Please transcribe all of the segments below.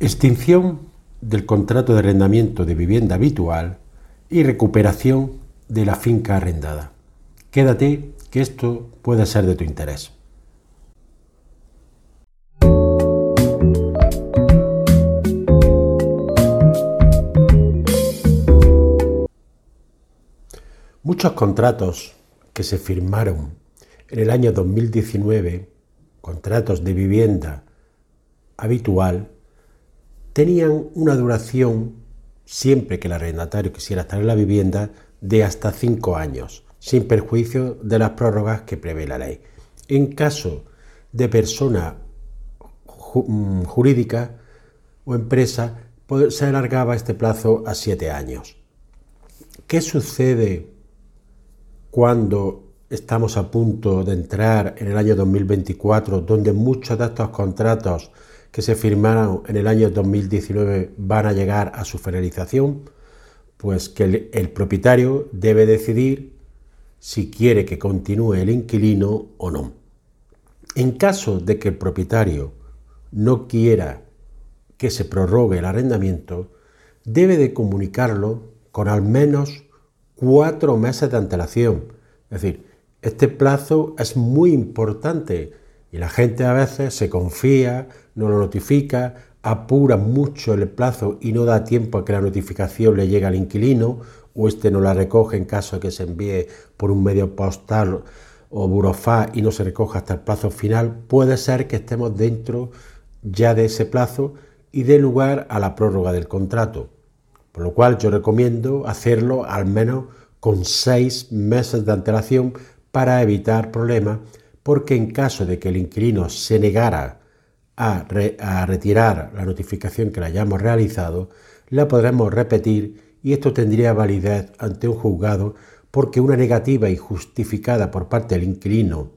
Extinción del contrato de arrendamiento de vivienda habitual y recuperación de la finca arrendada. Quédate que esto puede ser de tu interés. Muchos contratos que se firmaron en el año 2019, contratos de vivienda habitual, tenían una duración, siempre que el arrendatario quisiera estar en la vivienda, de hasta cinco años, sin perjuicio de las prórrogas que prevé la ley. En caso de persona mm, jurídica o empresa, pues, se alargaba este plazo a siete años. ¿Qué sucede cuando estamos a punto de entrar en el año 2024, donde muchos de estos contratos que se firmaron en el año 2019 van a llegar a su finalización? Pues que el, propietario debe decidir si quiere que continúe el inquilino o no. En caso de que el propietario no quiera que se prorrogue el arrendamiento, debe de comunicarlo con al menos cuatro meses de antelación. Es decir, este plazo es muy importante y la gente a veces se confía, no lo notifica, apura mucho el plazo y no da tiempo a que la notificación le llegue al inquilino o este no la recoge en caso de que se envíe por un medio postal o burofá y no se recoja hasta el plazo final, puede ser que estemos dentro ya de ese plazo y dé lugar a la prórroga del contrato. Por lo cual yo recomiendo hacerlo al menos con seis meses de antelación para evitar problemas, porque en caso de que el inquilino se negara a, retirar la notificación que le hayamos realizado, la podremos repetir y esto tendría validez ante un juzgado porque una negativa injustificada por parte del inquilino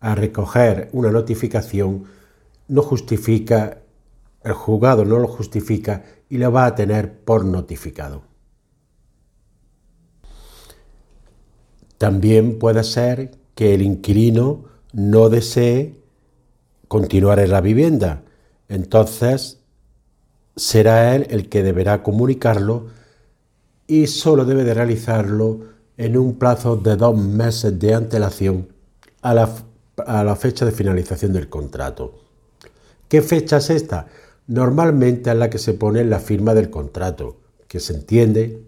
a recoger una notificación no justifica, el juzgado no lo justifica y lo va a tener por notificado. También puede ser que el inquilino no desee continuar en la vivienda. Entonces será él el que deberá comunicarlo y solo debe de realizarlo en un plazo de dos meses de antelación a la, a la fecha de finalización del contrato. ¿Qué fecha es esta? Normalmente es la que se pone en la firma del contrato, que se entiende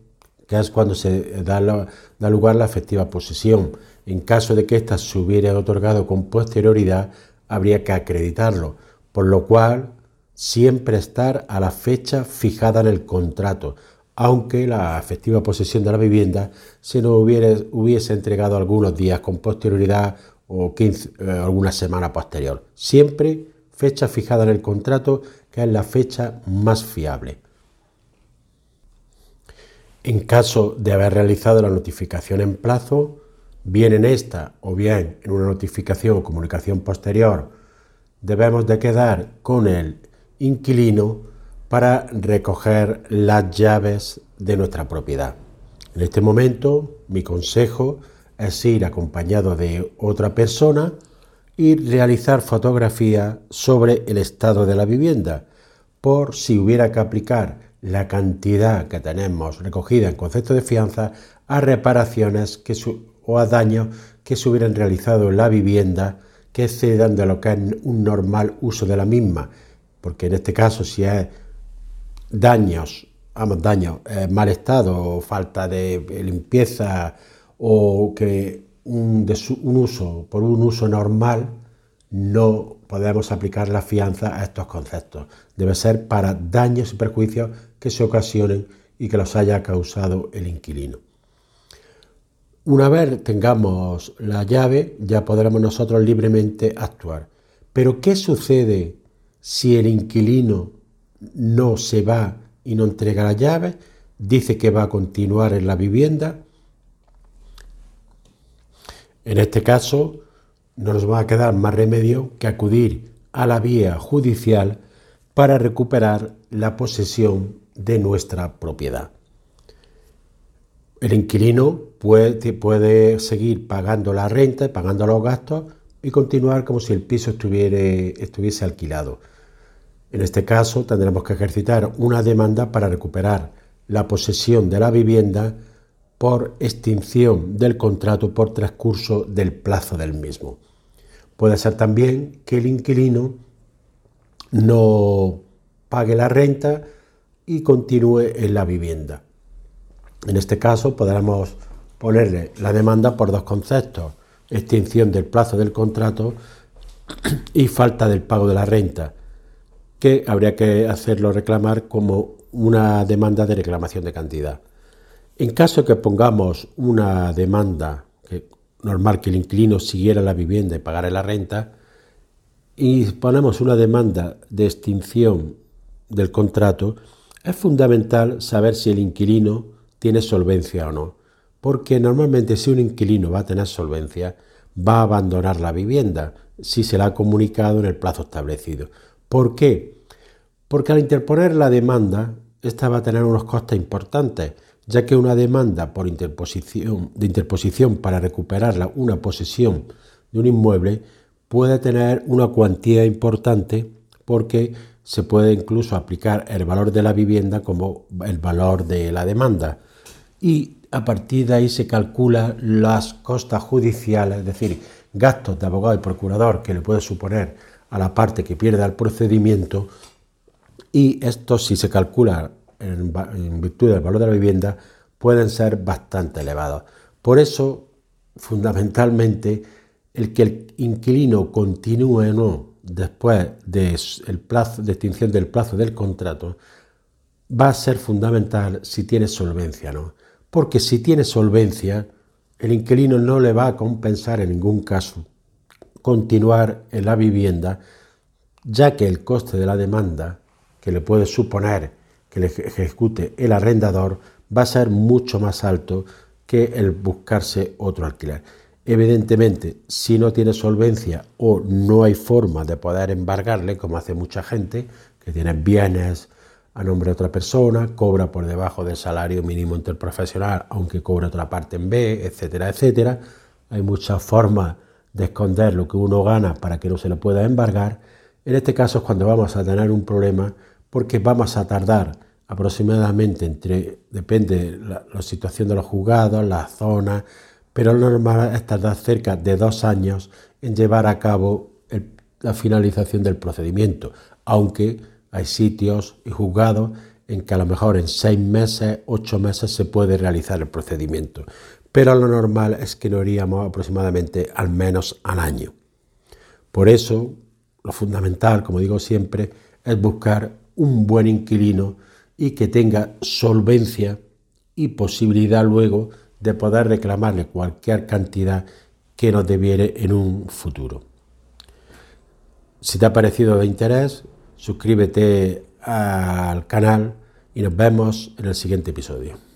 que es cuando se da, da lugar la efectiva posesión. En caso de que ésta se hubiera otorgado con posterioridad, habría que acreditarlo, por lo cual siempre estar a la fecha fijada en el contrato, aunque la efectiva posesión de la vivienda se nos hubiese entregado algunos días con posterioridad o 15, eh, alguna semana posterior. Siempre fecha fijada en el contrato, que es la fecha más fiable. En caso de haber realizado la notificación en plazo, bien en esta o bien en una notificación o comunicación posterior, debemos de quedar con el inquilino para recoger las llaves de nuestra propiedad. En este momento, mi consejo es ir acompañado de otra persona y realizar fotografía sobre el estado de la vivienda, por si hubiera que aplicar la cantidad que tenemos recogida en concepto de fianza a reparaciones que o a daños que se hubieran realizado en la vivienda que excedan de lo que es un normal uso de la misma, porque en este caso si es daños, vamos, daños, eh, mal estado, falta de limpieza o que un uso por un uso normal, no podemos aplicar la fianza a estos conceptos. Debe ser para daños y perjuicios que se ocasionen y que los haya causado el inquilino. Una vez tengamos la llave, ya podremos nosotros libremente actuar. Pero ¿qué sucede si el inquilino no se va y no entrega la llave? Dice que va a continuar en la vivienda. En este caso, no nos va a quedar más remedio que acudir a la vía judicial para recuperar la posesión de nuestra propiedad. El inquilino puede, seguir pagando la renta, pagando los gastos y continuar como si el piso estuviese alquilado. En este caso tendremos que ejercitar una demanda para recuperar la posesión de la vivienda por extinción del contrato por transcurso del plazo del mismo. Puede ser también que el inquilino no pague la renta y continúe en la vivienda. En este caso podremos ponerle la demanda por dos conceptos, extinción del plazo del contrato y falta del pago de la renta, que habría que hacerlo reclamar como una demanda de reclamación de cantidad. En caso que pongamos una demanda normal que el inquilino siguiera la vivienda y pagara la renta, y ponemos una demanda de extinción del contrato, es fundamental saber si el inquilino tiene solvencia o no, porque normalmente si un inquilino va a tener solvencia, va a abandonar la vivienda si se la ha comunicado en el plazo establecido. ¿Por qué? Porque al interponer la demanda, esta va a tener unos costes importantes, ya que una demanda por interposición, de interposición para recuperar una posesión de un inmueble puede tener una cuantía importante porque se puede incluso aplicar el valor de la vivienda como el valor de la demanda. Y a partir de ahí se calcula las costas judiciales, es decir, gastos de abogado y procurador que le puede suponer a la parte que pierda el procedimiento y esto si se calcula en, en virtud del valor de la vivienda pueden ser bastante elevados. Por eso, fundamentalmente, el que el inquilino continúe o no después del plazo, de extinción del plazo del contrato va a ser fundamental si tiene solvencia, ¿no? Porque si tiene solvencia, el inquilino no le va a compensar en ningún caso continuar en la vivienda, ya que el coste de la demanda que le puede suponer que le ejecute el arrendador va a ser mucho más alto que el buscarse otro alquiler. Evidentemente, si no tiene solvencia o no hay forma de poder embargarle, como hace mucha gente, que tiene bienes a nombre de otra persona, cobra por debajo del salario mínimo interprofesional, aunque cobra otra parte en B, etcétera, etcétera. Hay muchas formas de esconder lo que uno gana para que no se le pueda embargar. En este caso es cuando vamos a tener un problema porque vamos a tardar aproximadamente entre, depende de la, la situación de los juzgados, la zona, pero lo normal es tardar cerca de dos años en llevar a cabo la finalización del procedimiento, aunque hay sitios y juzgados en que a lo mejor en seis meses, ocho meses se puede realizar el procedimiento, pero lo normal es que lo haríamos aproximadamente al menos al año. Por eso, lo fundamental, como digo siempre, es buscar un buen inquilino y que tenga solvencia y posibilidad luego de poder reclamarle cualquier cantidad que nos debiere en un futuro. Si te ha parecido de interés, suscríbete al canal y nos vemos en el siguiente episodio.